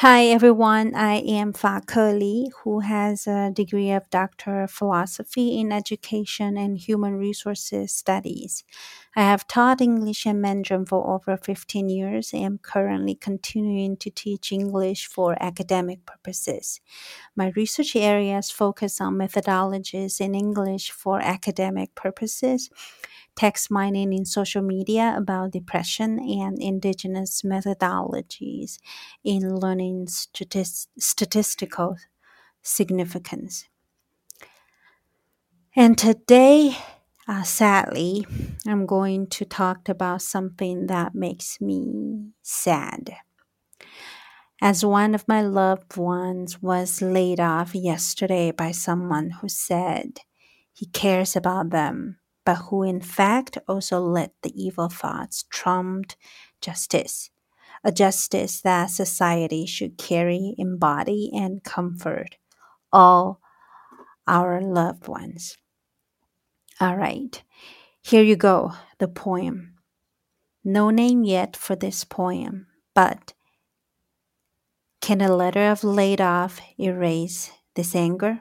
Hi everyone, I am Fa Ke who has a degree of Doctor of Philosophy in Education and Human Resources Studies. I have taught English and Mandarin for over 15 years and am currently continuing to teach English for academic purposes. My research areas focus on methodologies in English for academic purposes text mining in social media about depression and indigenous methodologies in learning statist- statistical significance. And today, uh, sadly, I'm going to talk about something that makes me sad. As one of my loved ones was laid off yesterday by someone who said he cares about them but who in fact also let the evil thoughts trump justice, a justice that society should carry, embody, and comfort all our loved ones. All right, here you go, the poem. No name yet for this poem, but can a letter of laid off erase this anger?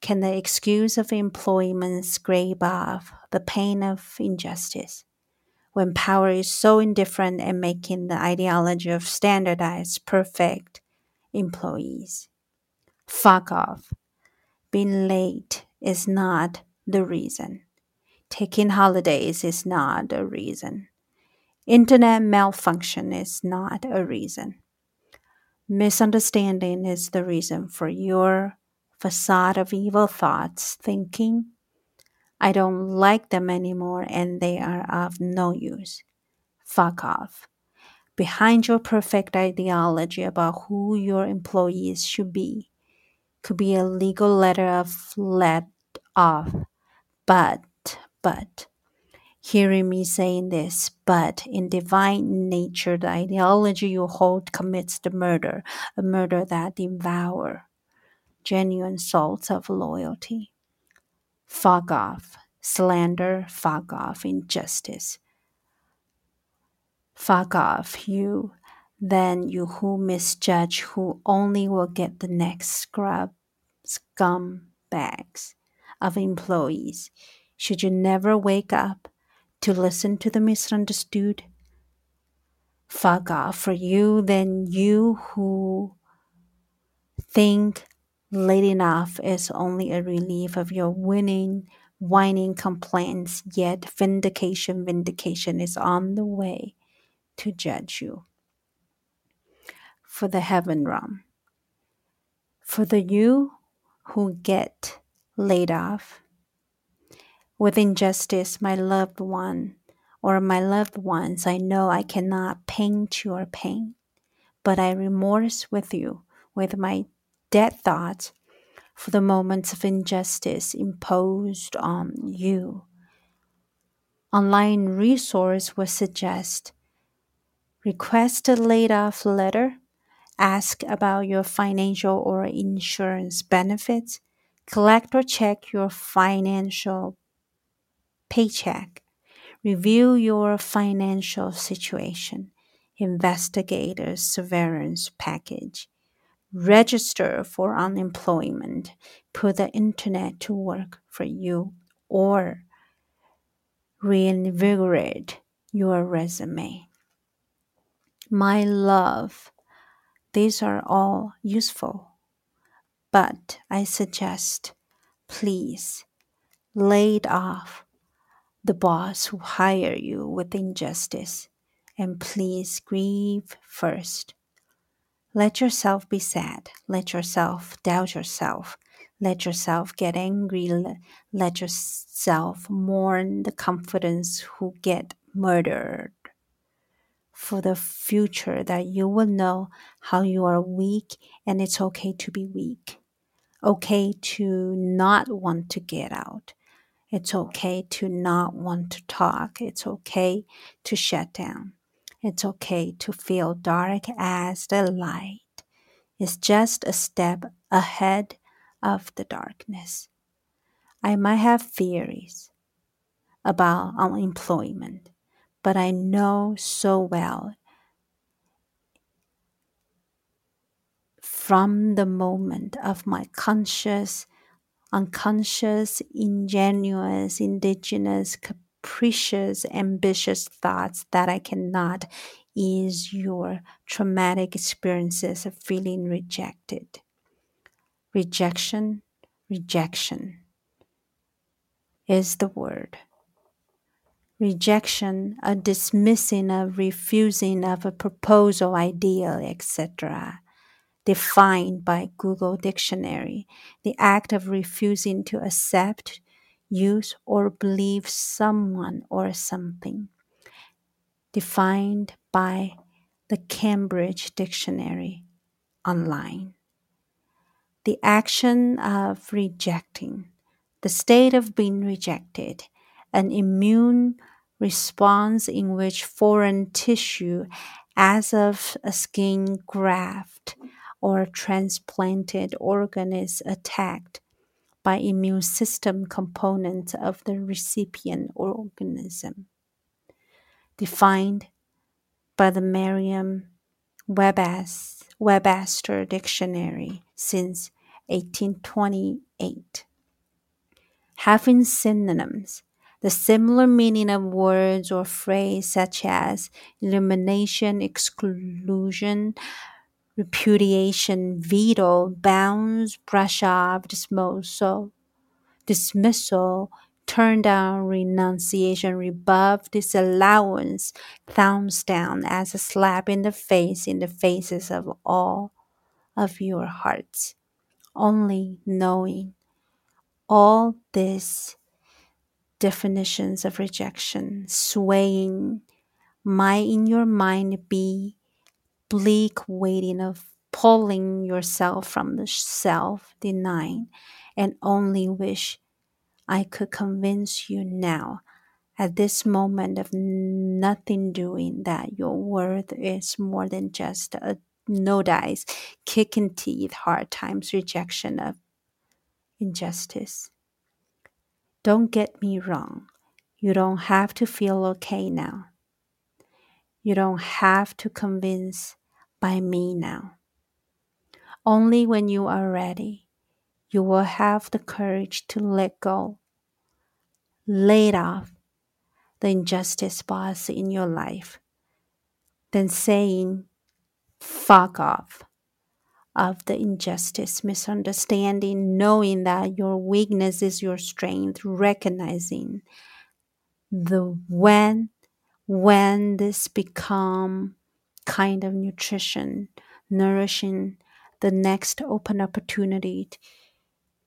Can the excuse of employment scrape off the pain of injustice? When power is so indifferent and making the ideology of standardized, perfect employees. Fuck off. Being late is not the reason. Taking holidays is not a reason. Internet malfunction is not a reason. Misunderstanding is the reason for your facade of evil thoughts, thinking, I don't like them anymore and they are of no use. Fuck off. Behind your perfect ideology about who your employees should be could be a legal letter of let off. But, but, hearing me saying this, but in divine nature, the ideology you hold commits the murder, a murder that devour genuine souls of loyalty. Fuck off, slander, fuck off, injustice. Fuck off, you, then you who misjudge, who only will get the next scrub, scum bags of employees. Should you never wake up to listen to the misunderstood? Fuck off for you, then you who think late enough is only a relief of your winning, whining complaints, yet vindication, vindication is on the way to judge you. For the heaven realm. For the you who get laid off. With injustice, my loved one or my loved ones, I know I cannot paint your pain, but I remorse with you with my dead thoughts for the moments of injustice imposed on you. Online resource would suggest request a laid off letter, ask about your financial or insurance benefits, collect or check your financial paycheck, review your financial situation, investigate a severance package. Register for unemployment, put the internet to work for you, or reinvigorate your resume. My love, these are all useful, but I suggest please lay it off the boss who hire you with injustice and please grieve first let yourself be sad. Let yourself doubt yourself. Let yourself get angry. Let yourself mourn the confidence who get murdered. For the future, that you will know how you are weak and it's okay to be weak. Okay to not want to get out. It's okay to not want to talk. It's okay to shut down. It's okay to feel dark as the light. It's just a step ahead of the darkness. I might have theories about unemployment, but I know so well from the moment of my conscious, unconscious, ingenuous, indigenous, capricious, ambitious thoughts that I cannot ease your traumatic experiences of feeling rejected. Rejection, rejection is the word. Rejection, a dismissing, a refusing of a proposal, ideal, etc. Defined by Google Dictionary, the act of refusing to accept, use, or believe someone or something. Defined by the Cambridge Dictionary online. The action of rejecting, the state of being rejected, an immune response in which foreign tissue, as of a skin graft or transplanted organ, is attacked by immune system components of the recipient organism. Defined by the Merriam Webster Dictionary since 1828. Having synonyms, the similar meaning of words or phrase such as elimination, exclusion, repudiation, veto, bounds, brush off, dismissal, dismissal, turn down, renunciation, rebuff, disallowance, thumbs down as a slap in the face in the faces of all of your hearts. Only knowing all these definitions of rejection swaying might in your mind be bleak waiting of pulling yourself from the self denying and only wish I could convince you now at this moment of nothing doing that your worth is more than just a no dice, kicking teeth, hard times, rejection of injustice. Don't get me wrong. You don't have to feel okay now. You don't have to convince by me now. Only when you are ready, you will have the courage to let go, lay off the injustice boss in your life, then saying, fuck off of the injustice, misunderstanding, knowing that your weakness is your strength, recognizing the when when this become kind of nutrition, nourishing the next open opportunity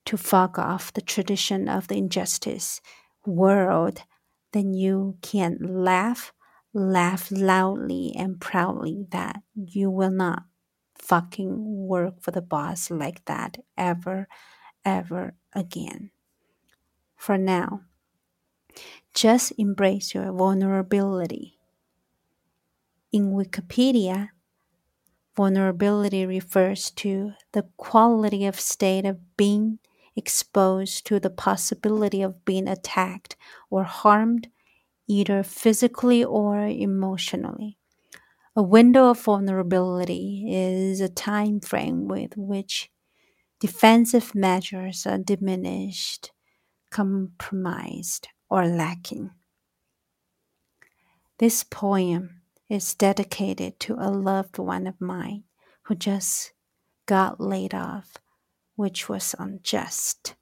to fuck off the tradition of the injustice world, then you can laugh, laugh loudly and proudly that you will not fucking work for the boss like that ever, ever again. For now, just embrace your vulnerability. In Wikipedia, vulnerability refers to the quality of state of being exposed to the possibility of being attacked or harmed either physically or emotionally. A window of vulnerability is a time frame with which defensive measures are diminished, compromised, or lacking. This poem is dedicated to a loved one of mine who just got laid off, which was unjust.